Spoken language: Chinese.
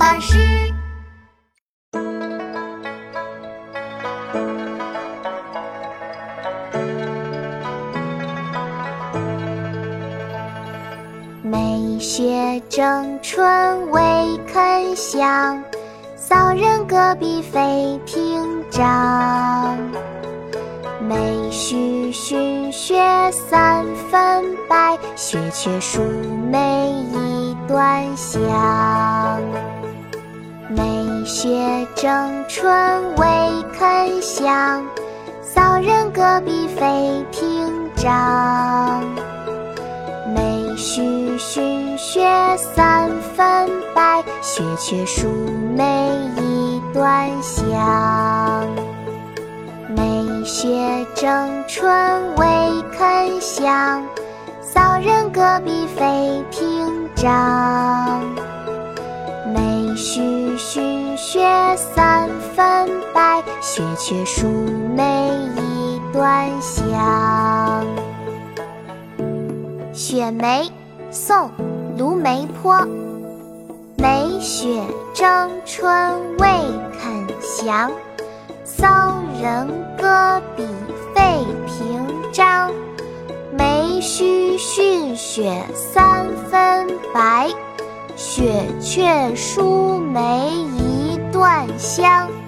巴士。梅雪争春未肯降，骚人阁壁飞亭帐。梅须逊雪三分白，雪却输梅一段香。梅雪争春未肯降，骚人阁壁飞亭帐。梅须逊雪三分白，雪却输梅一段香。梅雪争春未肯降，骚人阁壁飞亭帐。梅须逊雪三分白，雪却输梅一段香。雪梅，宋·卢梅坡。梅雪争春未肯降，骚人阁笔费评章。梅须逊雪三分白，雪却输梅一段香。